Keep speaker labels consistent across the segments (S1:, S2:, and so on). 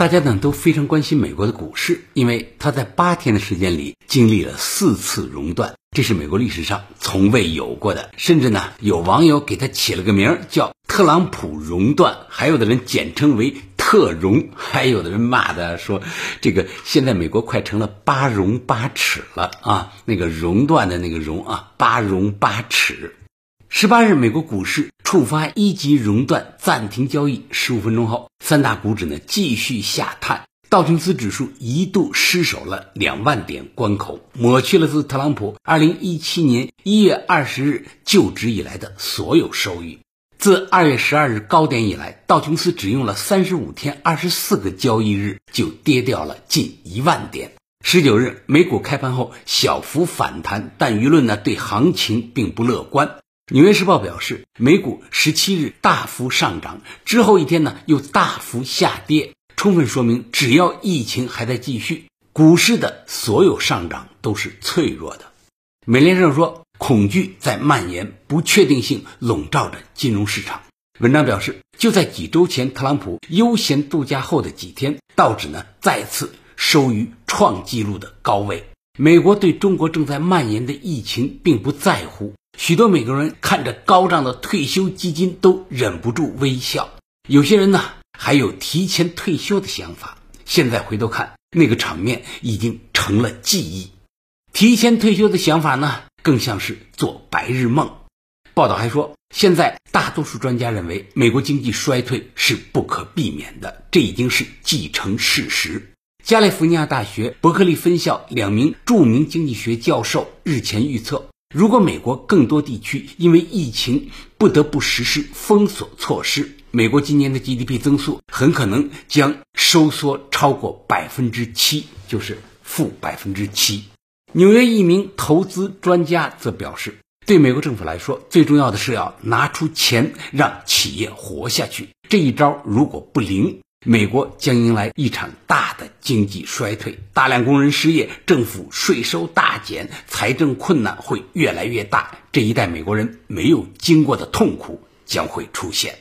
S1: 大家呢都非常关心美国的股市，因为它在八天的时间里经历了四次熔断，这是美国历史上从未有过的。甚至呢，有网友给它起了个名叫“特朗普熔断”，还有的人简称为“特熔”，还有的人骂的说，这个现在美国快成了八荣八耻了啊！那个熔断的那个熔啊，八荣八耻。十八日，美国股市触发一级熔断，暂停交易。十五分钟后，三大股指呢继续下探，道琼斯指数一度失守了两万点关口，抹去了自特朗普二零一七年一月二十日就职以来的所有收益。自二月十二日高点以来，道琼斯只用了三十五天二十四个交易日就跌掉了近一万点。十九日，美股开盘后小幅反弹，但舆论呢对行情并不乐观。《纽约时报》表示，美股十七日大幅上涨，之后一天呢又大幅下跌，充分说明只要疫情还在继续，股市的所有上涨都是脆弱的。美联社说，恐惧在蔓延，不确定性笼罩着金融市场。文章表示，就在几周前，特朗普悠闲度假后的几天，道指呢再次收于创纪录的高位。美国对中国正在蔓延的疫情并不在乎。许多美国人看着高涨的退休基金，都忍不住微笑。有些人呢，还有提前退休的想法。现在回头看，那个场面已经成了记忆。提前退休的想法呢，更像是做白日梦。报道还说，现在大多数专家认为，美国经济衰退是不可避免的，这已经是既成事实。加利福尼亚大学伯克利分校两名著名经济学教授日前预测。如果美国更多地区因为疫情不得不实施封锁措施，美国今年的 GDP 增速很可能将收缩超过百分之七，就是负百分之七。纽约一名投资专家则表示，对美国政府来说，最重要的是要拿出钱让企业活下去。这一招如果不灵，美国将迎来一场大的经济衰退，大量工人失业，政府税收大减，财政困难会越来越大。这一代美国人没有经过的痛苦将会出现。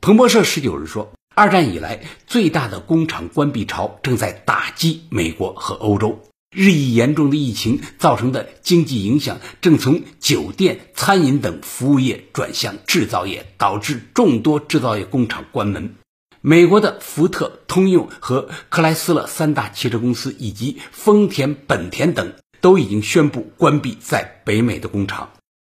S1: 彭博社十九日说，二战以来最大的工厂关闭潮正在打击美国和欧洲。日益严重的疫情造成的经济影响正从酒店、餐饮等服务业转向制造业，导致众多制造业工厂关门。美国的福特、通用和克莱斯勒三大汽车公司，以及丰田、本田等，都已经宣布关闭在北美的工厂。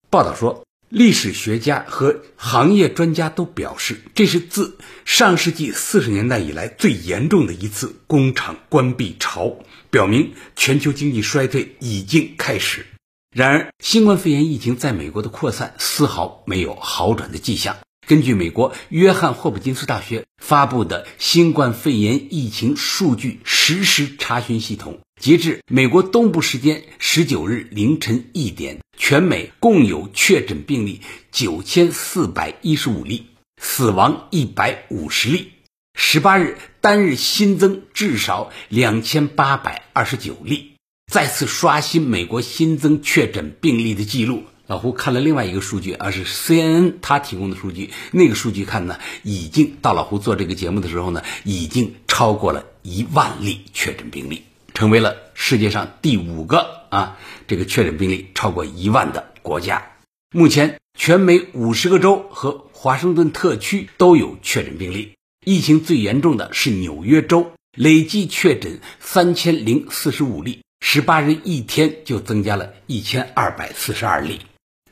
S1: 报道说，历史学家和行业专家都表示，这是自上世纪四十年代以来最严重的一次工厂关闭潮，表明全球经济衰退已经开始。然而，新冠肺炎疫情在美国的扩散丝毫没有好转的迹象。根据美国约翰霍普金斯大学发布的新冠肺炎疫情数据实时查询系统，截至美国东部时间十九日凌晨一点，全美共有确诊病例九千四百一十五例，死亡一百五十例。十八日单日新增至少两千八百二十九例，再次刷新美国新增确诊病例的记录。老胡看了另外一个数据，而是 CNN 他提供的数据。那个数据看呢，已经到老胡做这个节目的时候呢，已经超过了一万例确诊病例，成为了世界上第五个啊，这个确诊病例超过一万的国家。目前，全美五十个州和华盛顿特区都有确诊病例。疫情最严重的是纽约州，累计确诊三千零四十五例，十八日一天就增加了一千二百四十二例。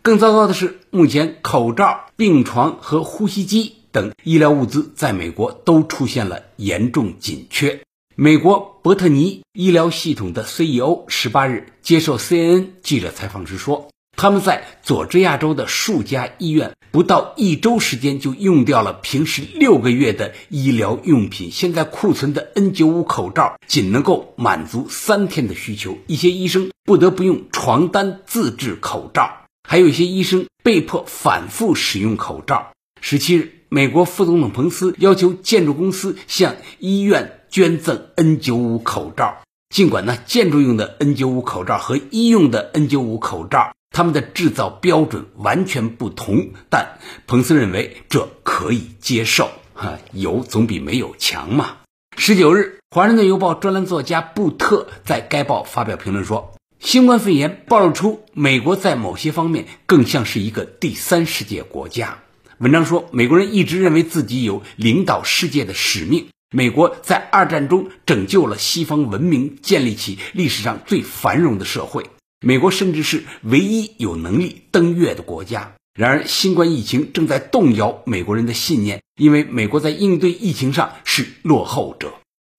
S1: 更糟糕的是，目前口罩、病床和呼吸机等医疗物资在美国都出现了严重紧缺。美国伯特尼医疗系统的 CEO 十八日接受 CNN 记者采访时说，他们在佐治亚州的数家医院不到一周时间就用掉了平时六个月的医疗用品。现在库存的 N95 口罩仅能够满足三天的需求，一些医生不得不用床单自制口罩。还有一些医生被迫反复使用口罩。十七日，美国副总统彭斯要求建筑公司向医院捐赠 N95 口罩。尽管呢，建筑用的 N95 口罩和医用的 N95 口罩，它们的制造标准完全不同，但彭斯认为这可以接受。哈，有总比没有强嘛。十九日，《华盛顿邮报》专栏作家布特在该报发表评论说：“新冠肺炎暴露出美国在某些方面更像是一个第三世界国家。”文章说，美国人一直认为自己有领导世界的使命。美国在二战中拯救了西方文明，建立起历史上最繁荣的社会。美国甚至是唯一有能力登月的国家。然而，新冠疫情正在动摇美国人的信念，因为美国在应对疫情上是落后者。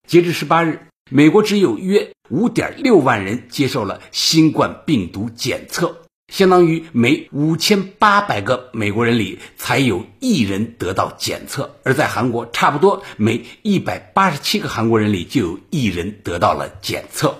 S1: 截至十八日，美国只有约五点六万人接受了新冠病毒检测，相当于每五千八百个美国人里才有一人得到检测；而在韩国，差不多每一百八十七个韩国人里就有一人得到了检测。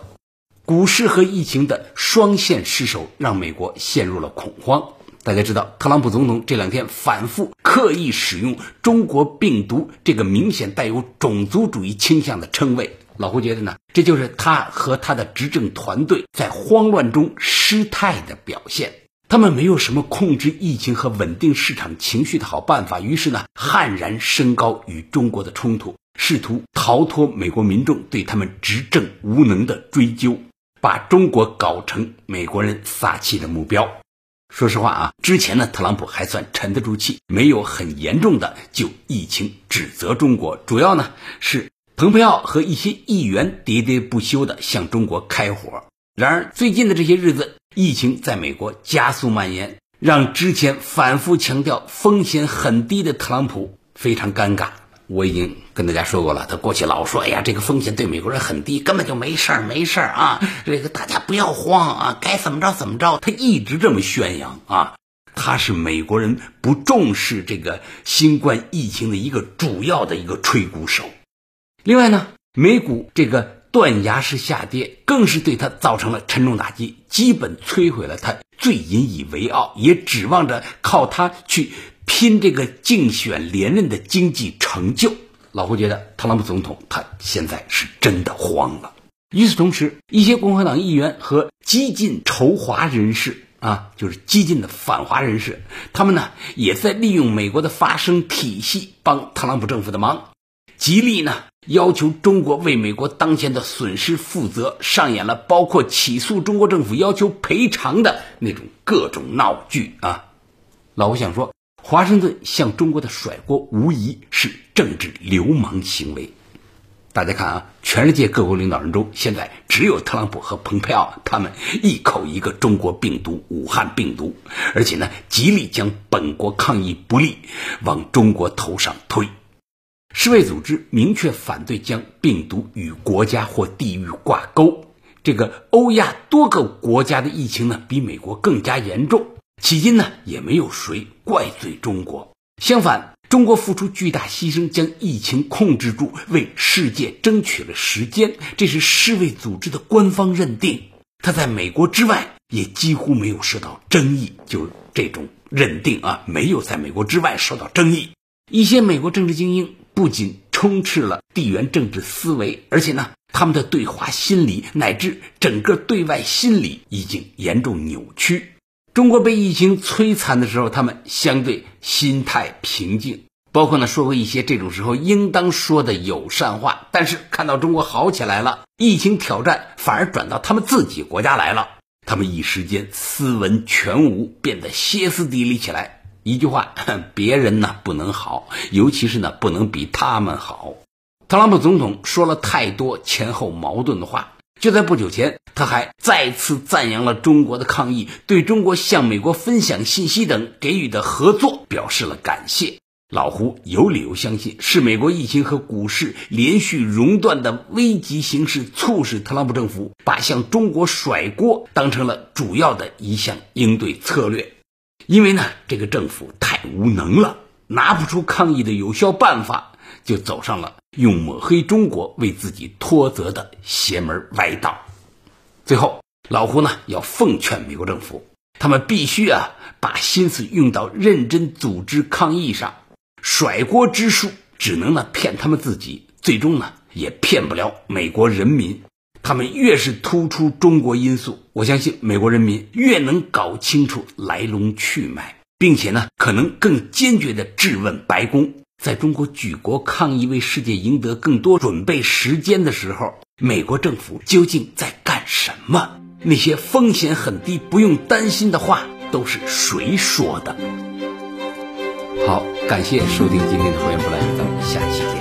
S1: 股市和疫情的双线失守，让美国陷入了恐慌。大家知道，特朗普总统这两天反复刻意使用“中国病毒”这个明显带有种族主义倾向的称谓。老胡觉得呢，这就是他和他的执政团队在慌乱中失态的表现。他们没有什么控制疫情和稳定市场情绪的好办法，于是呢，悍然升高与中国的冲突，试图逃脱美国民众对他们执政无能的追究，把中国搞成美国人撒气的目标。说实话啊，之前呢，特朗普还算沉得住气，没有很严重的就疫情指责中国。主要呢是蓬佩奥和一些议员喋喋不休地向中国开火。然而最近的这些日子，疫情在美国加速蔓延，让之前反复强调风险很低的特朗普非常尴尬。我已经跟大家说过了，他过去老说：“哎呀，这个风险对美国人很低，根本就没事儿，没事儿啊！这个大家不要慌啊，该怎么着怎么着。”他一直这么宣扬啊，他是美国人不重视这个新冠疫情的一个主要的一个吹鼓手。另外呢，美股这个断崖式下跌，更是对他造成了沉重打击，基本摧毁了他最引以为傲，也指望着靠他去。拼这个竞选连任的经济成就，老胡觉得特朗普总统他现在是真的慌了。与此同时，一些共和党议员和激进仇华人士啊，就是激进的反华人士，他们呢也在利用美国的发声体系帮特朗普政府的忙，极力呢要求中国为美国当前的损失负责，上演了包括起诉中国政府、要求赔偿的那种各种闹剧啊。老胡想说。华盛顿向中国的甩锅，无疑是政治流氓行为。大家看啊，全世界各国领导人中，现在只有特朗普和蓬佩奥，他们一口一个中国病毒、武汉病毒，而且呢，极力将本国抗疫不利往中国头上推。世卫组织明确反对将病毒与国家或地域挂钩。这个欧亚多个国家的疫情呢，比美国更加严重。迄今呢，也没有谁怪罪中国。相反，中国付出巨大牺牲，将疫情控制住，为世界争取了时间，这是世卫组织的官方认定。他在美国之外也几乎没有受到争议，就这种认定啊，没有在美国之外受到争议。一些美国政治精英不仅充斥了地缘政治思维，而且呢，他们的对华心理乃至整个对外心理已经严重扭曲。中国被疫情摧残的时候，他们相对心态平静，包括呢说过一些这种时候应当说的友善话。但是看到中国好起来了，疫情挑战反而转到他们自己国家来了，他们一时间斯文全无，变得歇斯底里起来。一句话，别人呢不能好，尤其是呢不能比他们好。特朗普总统说了太多前后矛盾的话。就在不久前，他还再次赞扬了中国的抗疫，对中国向美国分享信息等给予的合作表示了感谢。老胡有理由相信，是美国疫情和股市连续熔断的危急形势，促使特朗普政府把向中国甩锅当成了主要的一项应对策略。因为呢，这个政府太无能了，拿不出抗疫的有效办法，就走上了。用抹黑中国为自己脱责的邪门歪道。最后，老胡呢要奉劝美国政府，他们必须啊把心思用到认真组织抗议上，甩锅之术只能呢骗他们自己，最终呢也骗不了美国人民。他们越是突出中国因素，我相信美国人民越能搞清楚来龙去脉，并且呢可能更坚决地质问白宫。在中国举国抗议为世界赢得更多准备时间的时候，美国政府究竟在干什么？那些风险很低、不用担心的话，都是谁说的？好，感谢收听今天的《火焰不来》，咱们下期见。